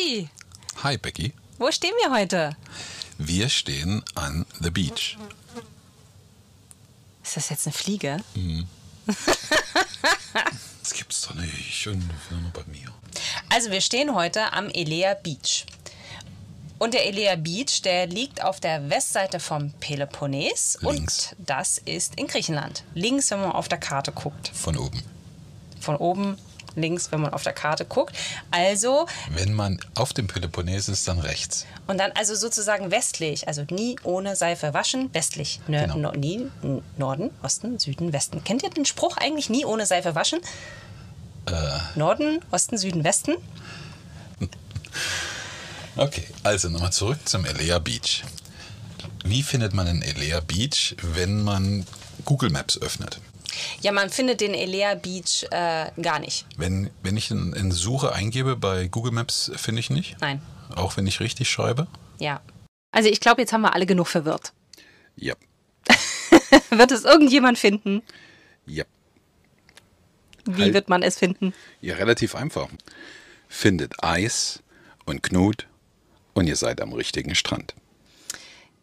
Basti, Hi Becky. wo stehen wir heute? Wir stehen an the beach. Ist das jetzt eine Fliege? Das gibt's doch nicht. Nur bei mir. Also wir stehen heute am Elea Beach. Und der Elea Beach, der liegt auf der Westseite vom Peloponnes. Links. Und das ist in Griechenland. Links, wenn man auf der Karte guckt. Von oben. Von oben links, wenn man auf der Karte guckt. Also, Wenn man auf dem Peloponnes ist, dann rechts. und dann also sozusagen westlich, also nie ohne Seife waschen, westlich. Nö, Genau. no, nie, Norden, Osten, Süden, Westen. Kennt ihr den Spruch eigentlich nie ohne Seife waschen? Norden, Osten, Süden, Westen? Okay, also nochmal zurück zum Elea Beach. Wie findet man den Elea Beach, wenn man Google Maps öffnet? Ja, man findet den Elea Beach äh, gar nicht. Wenn, wenn ich in, in Suche eingebe bei Google Maps, finde ich nicht. Nein. Auch wenn ich richtig schreibe? Ja. Also ich glaube, jetzt haben wir alle genug verwirrt. Ja. wird es irgendjemand finden? Ja. Wie Halt. wird man es finden? Ja, relativ einfach. Findet Eis und Knut und ihr seid am richtigen Strand.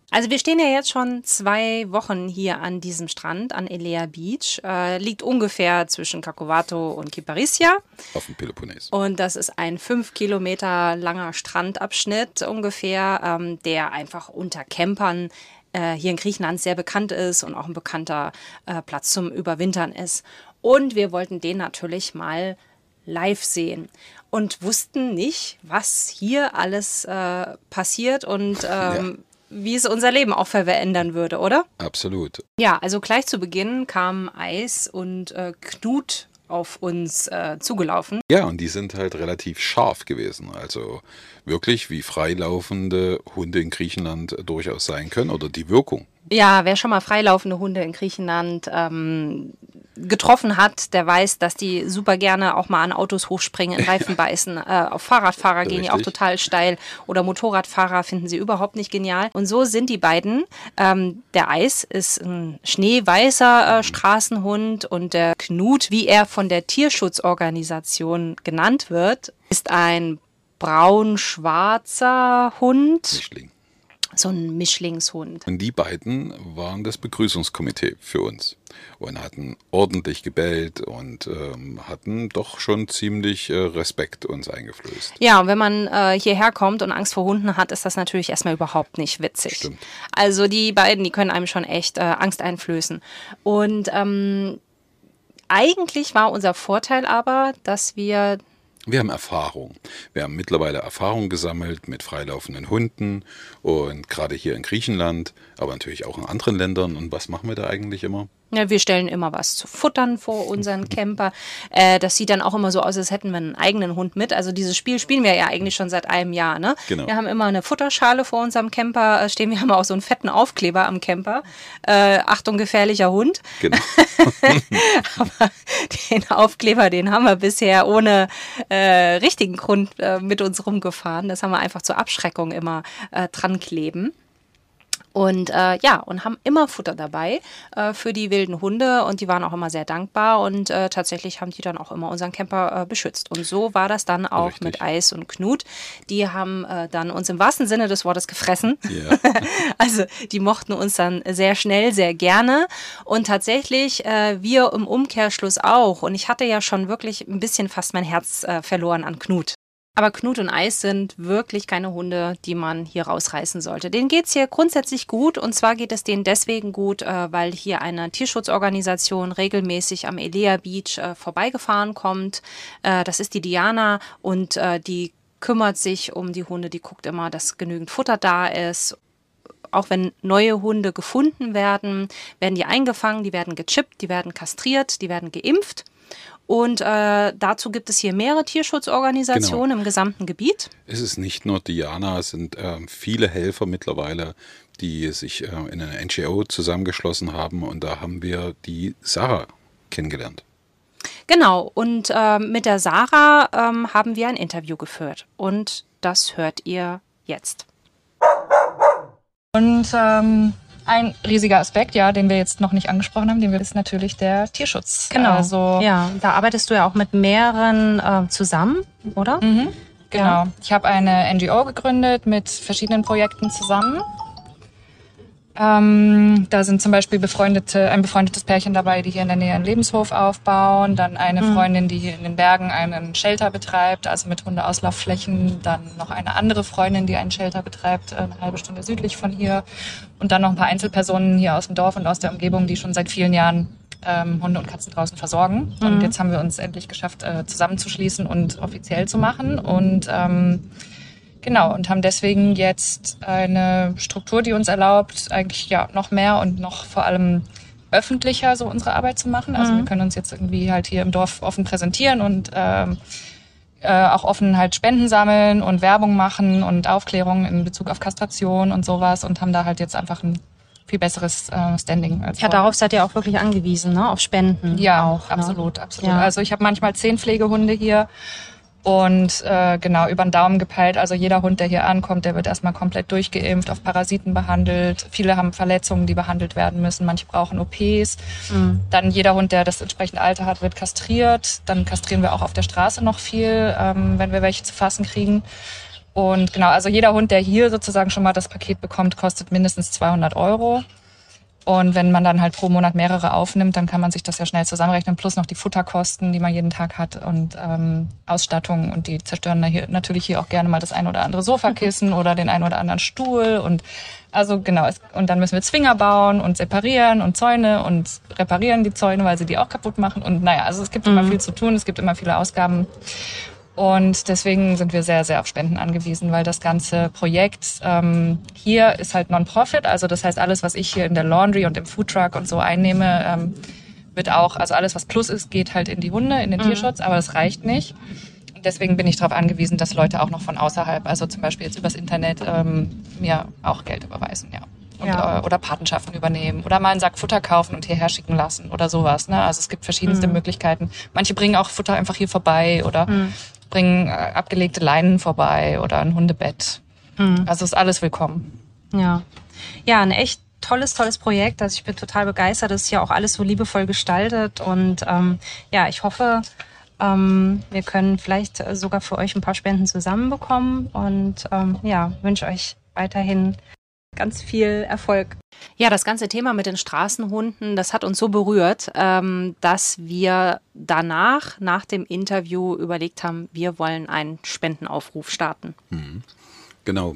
Also wir stehen ja jetzt schon zwei Wochen hier an diesem Strand, an Elea Beach. Äh, liegt ungefähr zwischen Kakovato und Kyparissia. Auf dem Peloponnes. Und das ist ein fünf Kilometer langer Strandabschnitt ungefähr, ähm, der einfach unter Campern äh, hier in Griechenland sehr bekannt ist und auch ein bekannter äh, Platz zum Überwintern ist. Und wir wollten den natürlich mal live sehen und wussten nicht, was hier alles äh, passiert und ähm, wie es unser Leben auch verändern würde, oder? Absolut. Ja, also gleich zu Beginn kamen Eis und äh, Knut auf uns äh, zugelaufen. Ja, und die sind halt relativ scharf gewesen. Also wirklich wie freilaufende Hunde in Griechenland durchaus sein können oder die Wirkung. Ja, wer schon mal freilaufende Hunde in Griechenland ähm, getroffen hat, der weiß, dass die super gerne auch mal an Autos hochspringen, in Reifen beißen. Äh, auf Fahrradfahrer gehen die auch Richtig. total steil oder Motorradfahrer finden sie überhaupt nicht genial. Und so sind die beiden. Ähm, der Eis ist ein schneeweißer äh, Straßenhund und der Knut, wie er von der Tierschutzorganisation genannt wird, ist ein braun-schwarzer Hund, Mischling. So ein Mischlingshund. Und die beiden waren das Begrüßungskomitee für uns und hatten ordentlich gebellt und ähm, hatten doch schon ziemlich äh, Respekt uns eingeflößt. Ja, und wenn man äh, hierher kommt und Angst vor Hunden hat, ist das natürlich erstmal überhaupt nicht witzig. Stimmt. Also die beiden, die können einem schon echt äh, Angst einflößen. Und ähm, eigentlich war unser Vorteil aber, dass wir Wir haben Erfahrung. Wir haben mittlerweile Erfahrung gesammelt mit freilaufenden Hunden und gerade hier in Griechenland, aber natürlich auch in anderen Ländern. Und was machen wir da eigentlich immer? Ja, wir stellen immer was zu futtern vor unseren Camper. Äh, das sieht dann auch immer so aus, als hätten wir einen eigenen Hund mit. Also dieses Spiel spielen wir ja eigentlich schon seit einem Jahr. Ne? Genau. Wir haben immer eine Futterschale vor unserem Camper äh, stehen. Wir haben auch so einen fetten Aufkleber am Camper. Äh, Achtung, gefährlicher Hund. Genau. Aber den Aufkleber, den haben wir bisher ohne äh, richtigen Grund äh, mit uns rumgefahren. Das haben wir einfach zur Abschreckung immer äh, dran kleben. Und äh, ja, und haben immer Futter dabei äh, für die wilden Hunde und die waren auch immer sehr dankbar und äh, tatsächlich haben die dann auch immer unseren Camper äh, beschützt. Und so war das dann auch Richtig. mit Eis und Knut. Die haben äh, dann uns im wahrsten Sinne des Wortes gefressen. Ja. Also die mochten uns dann sehr schnell, sehr gerne und tatsächlich äh, wir im Umkehrschluss auch. Und ich hatte ja schon wirklich ein bisschen fast mein Herz äh, verloren an Knut. Aber Knut und Eis sind wirklich keine Hunde, die man hier rausreißen sollte. Denen geht's hier grundsätzlich gut und zwar geht es denen deswegen gut, äh, weil hier eine Tierschutzorganisation regelmäßig am Elea Beach äh, vorbeigefahren kommt. Äh, das ist die Diana und die kümmert sich um die Hunde, die guckt immer, dass genügend Futter da ist auch wenn neue Hunde gefunden werden, werden die eingefangen, die werden gechippt, die werden kastriert, die werden geimpft. Und äh, dazu gibt es hier mehrere Tierschutzorganisationen genau. im gesamten Gebiet. Es ist nicht nur Diana, es sind äh, viele Helfer mittlerweile, die sich äh, in einer NGO zusammengeschlossen haben. Und da haben wir die Sarah kennengelernt. Genau, und äh, mit der Sarah ähm, haben wir ein Interview geführt. Und das hört ihr jetzt. Und ähm, ein riesiger Aspekt, ja, den wir jetzt noch nicht angesprochen haben, den wir ist natürlich der Tierschutz. Genau. Also ja, da arbeitest du ja auch mit mehreren äh, zusammen, oder? Mhm, genau. Ja. Ich habe eine NGO gegründet mit verschiedenen Projekten zusammen. Ähm, da sind zum Beispiel befreundete, ein befreundetes Pärchen dabei, die hier in der Nähe einen Lebenshof aufbauen. Dann eine mhm. Freundin, die hier in den Bergen einen Shelter betreibt, also mit Hundeauslaufflächen. Dann noch eine andere Freundin, die einen Shelter betreibt, eine halbe Stunde südlich von hier. Und dann noch ein paar Einzelpersonen hier aus dem Dorf und aus der Umgebung, die schon seit vielen Jahren ähm, Hunde und Katzen draußen versorgen. Mhm. Und jetzt haben wir uns endlich geschafft, äh, zusammenzuschließen und offiziell zu machen. Und ähm, Genau, und haben deswegen jetzt eine Struktur, die uns erlaubt, eigentlich ja noch mehr und noch vor allem öffentlicher so unsere Arbeit zu machen. Also mhm. wir können uns jetzt irgendwie halt hier im Dorf offen präsentieren und ähm, äh, auch offen halt Spenden sammeln und Werbung machen und Aufklärung in Bezug auf Kastration und sowas und haben da halt jetzt einfach ein viel besseres äh, Standing. Als ja, darauf seid ihr auch wirklich angewiesen, ne? Auf Spenden. Ja, auch, absolut, ne? absolut. Ja. Also ich habe manchmal zehn Pflegehunde hier und äh, genau über den Daumen gepeilt. Also jeder Hund, der hier ankommt, der wird erstmal komplett durchgeimpft, auf Parasiten behandelt. Viele haben Verletzungen, die behandelt werden müssen. Manche brauchen OPs. Mhm. Dann jeder Hund, der das entsprechende Alter hat, wird kastriert. Dann kastrieren wir auch auf der Straße noch viel, ähm, wenn wir welche zu fassen kriegen. Und genau, also jeder Hund, der hier sozusagen schon mal das Paket bekommt, kostet mindestens 200 Euro. Und wenn man dann halt pro Monat mehrere aufnimmt, dann kann man sich das ja schnell zusammenrechnen, plus noch die Futterkosten, die man jeden Tag hat und ähm, Ausstattung. Und die zerstören hier, natürlich hier auch gerne mal das ein oder andere Sofakissen oder den ein oder anderen Stuhl. Und also genau, es, und dann müssen wir Zwinger bauen und separieren und Zäune und reparieren die Zäune, weil sie die auch kaputt machen. Und naja, also es gibt mhm. immer viel zu tun, es gibt immer viele Ausgaben. Und deswegen sind wir sehr, sehr auf Spenden angewiesen, weil das ganze Projekt ähm, hier ist halt Non-Profit. Also das heißt, alles, was ich hier in der Laundry und im Foodtruck und so einnehme, ähm, wird auch, also alles, was Plus ist, geht halt in die Hunde, in den mhm. Tierschutz, aber das reicht nicht. Deswegen bin ich darauf angewiesen, dass Leute auch noch von außerhalb, also zum Beispiel jetzt übers Internet, ähm, mir auch Geld überweisen, ja. Und, ja. äh, oder Patenschaften übernehmen oder mal einen Sack Futter kaufen und hierher schicken lassen oder sowas. Ne? Also es gibt verschiedenste mhm. Möglichkeiten. Manche bringen auch Futter einfach hier vorbei oder mhm bringen äh, abgelegte Leinen vorbei oder ein Hundebett. Mhm. Also ist alles willkommen. Ja. Ja, ein echt tolles, tolles Projekt. Also ich bin total begeistert. Das ist ja auch alles so liebevoll gestaltet. Und ähm, ja, ich hoffe, ähm, wir können vielleicht sogar für euch ein paar Spenden zusammenbekommen. Und ähm, ja, wünsche euch weiterhin ganz viel Erfolg. Ja, das ganze Thema mit den Straßenhunden, das hat uns so berührt, ähm, dass wir danach, nach dem Interview, überlegt haben, wir wollen einen Spendenaufruf starten. Mhm. Genau.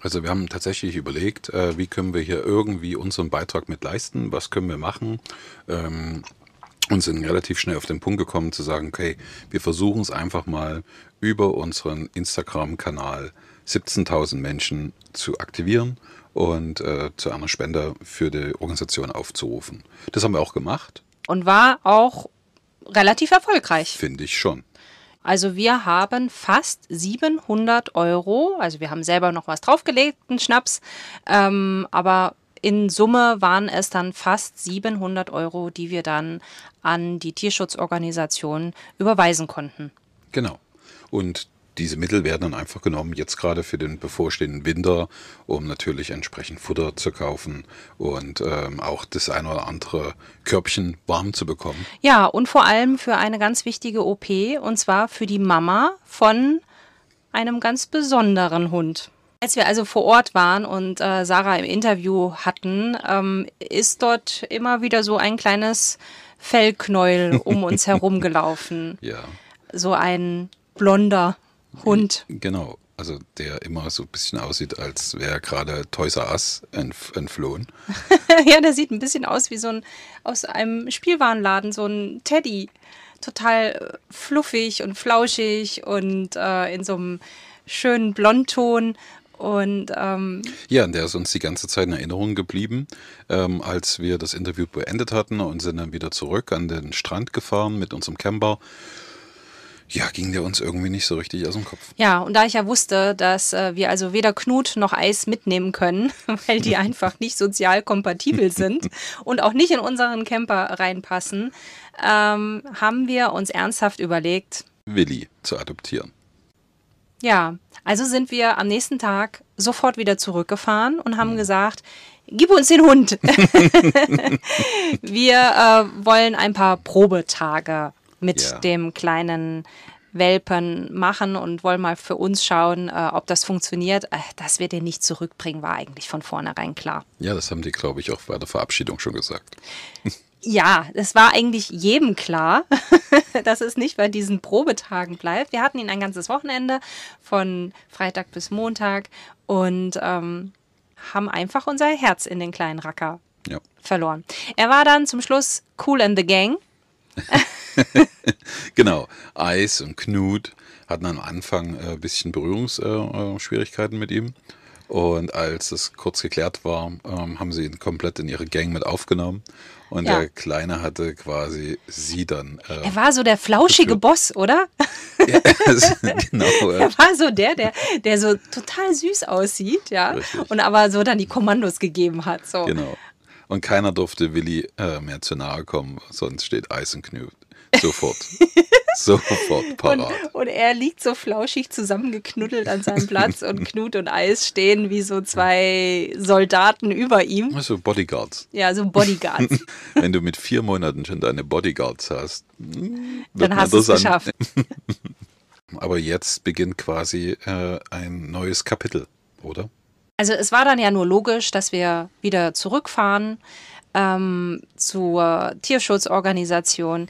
Also wir haben tatsächlich überlegt, äh, wie können wir hier irgendwie unseren Beitrag mit leisten, was können wir machen. Ähm, und sind relativ schnell auf den Punkt gekommen zu sagen, okay, wir versuchen es einfach mal über unseren Instagram-Kanal 17.000 Menschen zu aktivieren und äh, zu einer Spende für die Organisation aufzurufen. Das haben wir auch gemacht. Und war auch relativ erfolgreich. Finde ich schon. Also wir haben fast 700 Euro, also wir haben selber noch was draufgelegt, einen Schnaps, ähm, aber in Summe waren es dann fast 700 Euro, die wir dann an die Tierschutzorganisation überweisen konnten. Genau. Und diese Mittel werden dann einfach genommen, jetzt gerade für den bevorstehenden Winter, um natürlich entsprechend Futter zu kaufen und ähm, auch das ein oder andere Körbchen warm zu bekommen. Ja, und vor allem für eine ganz wichtige OP, und zwar für die Mama von einem ganz besonderen Hund. Als wir also vor Ort waren und äh, Sarah im Interview hatten, ähm, ist dort immer wieder so ein kleines Fellknäuel um uns herum gelaufen. Ja. So ein blonder Hund. Genau, also der immer so ein bisschen aussieht, als wäre gerade Toys R Us entflohen. ja, der sieht ein bisschen aus wie so ein aus einem Spielwarenladen, so ein Teddy. Total äh, fluffig und flauschig und äh, in so einem schönen Blondton. Und ähm, ja, und der ist uns die ganze Zeit in Erinnerung geblieben, ähm, als wir das Interview beendet hatten und sind dann wieder zurück an den Strand gefahren mit unserem Camper ja, ging der uns irgendwie nicht so richtig aus dem Kopf. Ja, und da ich ja wusste, dass äh, wir also weder Knut noch Eis mitnehmen können, weil die einfach nicht sozial kompatibel sind und auch nicht in unseren Camper reinpassen, ähm, haben wir uns ernsthaft überlegt, Willi zu adoptieren. Ja, also sind wir am nächsten Tag sofort wieder zurückgefahren und haben mhm. gesagt, gib uns den Hund. wir äh, wollen ein paar Probetage mit ja. dem kleinen Welpen machen und wollen mal für uns schauen, äh, ob das funktioniert. Äh, dass wir den nicht zurückbringen, war eigentlich von vornherein klar. Ja, das haben die, glaube ich, auch bei der Verabschiedung schon gesagt. Ja, es war eigentlich jedem klar, dass es nicht bei diesen Probetagen bleibt. Wir hatten ihn ein ganzes Wochenende von Freitag bis Montag und ähm, haben einfach unser Herz in den kleinen Racker ja. verloren. Er war dann zum Schluss cool in the gang. genau. Eis und Knut hatten am Anfang ein äh, bisschen Berührungsschwierigkeiten äh, mit ihm. Und als es kurz geklärt war, ähm, haben sie ihn komplett in ihre Gang mit aufgenommen. Und ja. der Kleine hatte quasi sie dann. Äh, er war so der flauschige geführt. Boss, oder? Ja, genau. er war so der, der, der so total süß aussieht, ja. Richtig. Und aber so dann die Kommandos gegeben hat. So. Genau. Und keiner durfte Willi äh, mehr zu nahe kommen, sonst steht Eis und Knut. Sofort. Sofort parat. Und, und, er liegt so flauschig zusammengeknuddelt an seinem Platz und Knut und Eis stehen wie so zwei Soldaten über ihm. Also Bodyguards. Ja, so Bodyguards. Wenn du mit vier Monaten schon deine Bodyguards hast, hm, dann hast du es geschafft. Aber jetzt beginnt quasi äh, ein neues Kapitel, oder? Also es war dann ja nur logisch, dass wir wieder zurückfahren ähm, zur Tierschutzorganisation.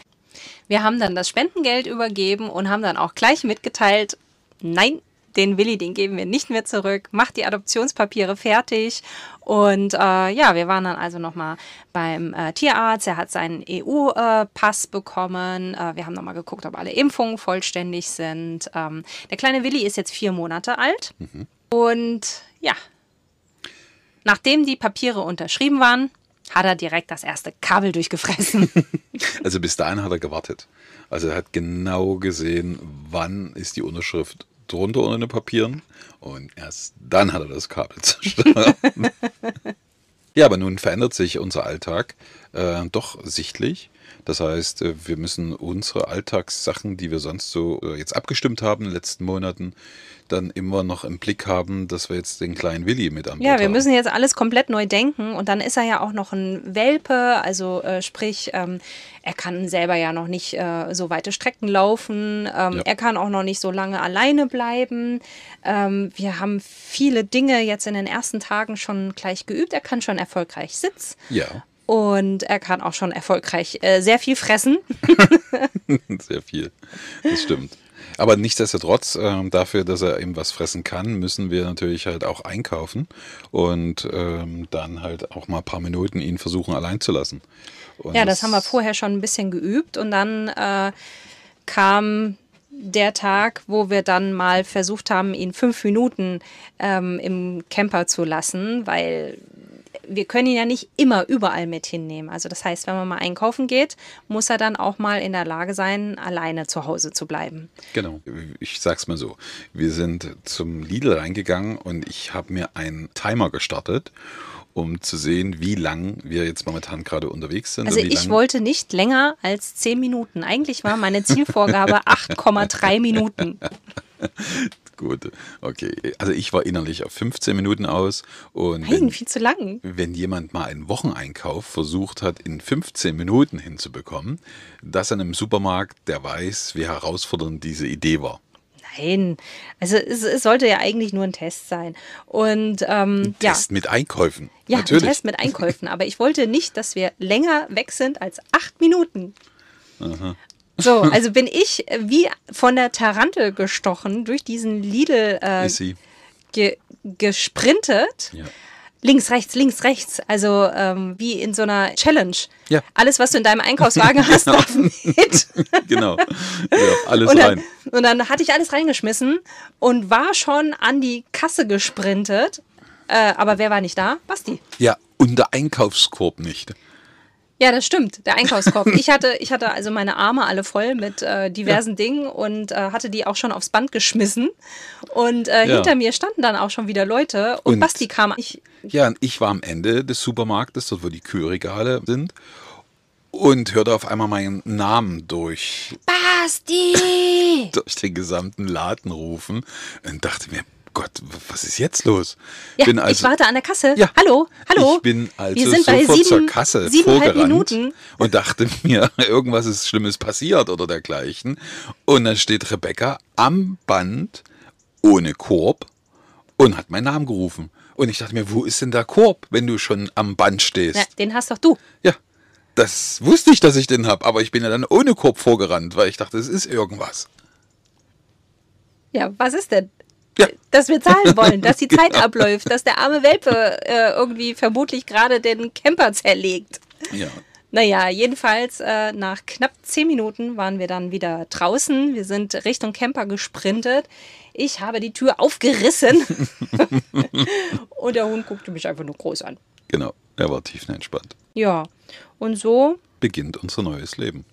Wir haben dann das Spendengeld übergeben und haben dann auch gleich mitgeteilt, nein, den Willi, den geben wir nicht mehr zurück, macht die Adoptionspapiere fertig. Und äh, ja, wir waren dann also nochmal beim äh, Tierarzt, er hat seinen EU-Pass bekommen. Äh, wir haben nochmal geguckt, ob alle Impfungen vollständig sind. Ähm, der kleine Willi ist jetzt vier Monate alt. Mhm. Und ja, Nachdem die Papiere unterschrieben waren, hat er direkt das erste Kabel durchgefressen. also bis dahin hat er gewartet. Also er hat genau gesehen, wann ist die Unterschrift drunter unter den Papieren und erst dann hat er das Kabel zerstört. ja, aber nun verändert sich unser Alltag äh, doch sichtlich. Das heißt, äh, wir müssen unsere Alltagssachen, die wir sonst so äh, jetzt abgestimmt haben in den letzten Monaten, dann immer noch im Blick haben, dass wir jetzt den kleinen Willi mit Bord Ja, wir haben. müssen jetzt alles komplett neu denken und dann ist er ja auch noch ein Welpe, also äh, sprich, ähm, er kann selber ja noch nicht äh, so weite Strecken laufen, ähm, ja. er kann auch noch nicht so lange alleine bleiben. Ähm, wir haben viele Dinge jetzt in den ersten Tagen schon gleich geübt, er kann schon erfolgreich sitzen. Ja. Und er kann auch schon erfolgreich äh, sehr viel fressen. sehr viel, das stimmt. Aber nichtsdestotrotz, äh, dafür, dass er eben was fressen kann, müssen wir natürlich halt auch einkaufen und ähm, dann halt auch mal ein paar Minuten ihn versuchen allein zu lassen. Und ja, das haben wir vorher schon ein bisschen geübt und dann äh, kam der Tag, wo wir dann mal versucht haben, ihn fünf Minuten ähm, im Camper zu lassen, weil wir können ihn ja nicht immer überall mit hinnehmen. Also das heißt, wenn man mal einkaufen geht, muss er dann auch mal in der Lage sein, alleine zu Hause zu bleiben. Genau. Ich sag's mal so. Wir sind zum Lidl reingegangen und ich habe mir einen Timer gestartet um zu sehen, wie lang wir jetzt momentan gerade unterwegs sind. Also ich wollte nicht länger als zehn Minuten. Eigentlich war meine Zielvorgabe 8,3 Minuten. Gut, okay. Also ich war innerlich auf 15 Minuten aus. Und Nein, wenn, viel zu lang. Wenn jemand mal einen Wocheneinkauf versucht hat, in 15 Minuten hinzubekommen, das an einem Supermarkt, der weiß, wie herausfordernd diese Idee war. Nein, also es, es, sollte ja eigentlich nur ein Test sein. Und ähm, ein Test ja. mit Einkäufen. Ja, Natürlich. ein Test mit Einkäufen. Aber ich wollte nicht, dass wir länger weg sind als acht Minuten. Aha. So, also bin ich wie von der Tarantel gestochen durch diesen Lidl äh, ge gesprintet. Ja. links, rechts, links, rechts. Also ähm, wie in so einer Challenge. Ja. Alles, was du in deinem Einkaufswagen hast, Genau. darf mit. genau. Ja, alles Und dann, rein. und dann hatte ich alles reingeschmissen und war schon an die Kasse gesprintet. Äh, aber wer war nicht da? Basti. Ja, und der Einkaufskorb nicht. Ja, das stimmt. Der Einkaufskorb. Ich hatte, ich hatte also meine Arme alle voll mit äh, diversen Dingen und äh, hatte die auch schon aufs Band geschmissen. Und äh, Ja. hinter mir standen dann auch schon wieder Leute und, Und- Basti kam. Ich, Ja, und ich war am Ende des Supermarktes, dort wo die Kühlregale sind, und hörte auf einmal meinen Namen durch, Basti! durch den gesamten Laden rufen und dachte mir, Gott, was ist jetzt los? Ja, bin ich also, warte an der Kasse. Ja. Hallo, hallo. Ich bin also Wir sind bei sofort sieben, zur Kasse vorgerannt Minuten. und dachte mir, irgendwas ist Schlimmes passiert oder dergleichen. Und dann steht Rebecca am Band ohne Korb und hat meinen Namen gerufen. Und ich dachte mir, wo ist denn der Korb, wenn du schon am Band stehst? Ja, den hast doch du. Ja, das wusste ich, dass ich den habe, aber ich bin ja dann ohne Korb vorgerannt, weil ich dachte, es ist irgendwas. Ja, was ist denn? Ja. Dass wir zahlen wollen, dass die Zeit abläuft, dass der arme Welpe äh, irgendwie vermutlich gerade den Camper zerlegt. Ja. Naja, jedenfalls äh, nach knapp zehn Minuten waren wir dann wieder draußen. Wir sind Richtung Camper gesprintet. Ich habe die Tür aufgerissen und der Hund guckte mich einfach nur groß an. Genau, er war tiefenentspannt. Ja, und so Beginnt unser neues Leben.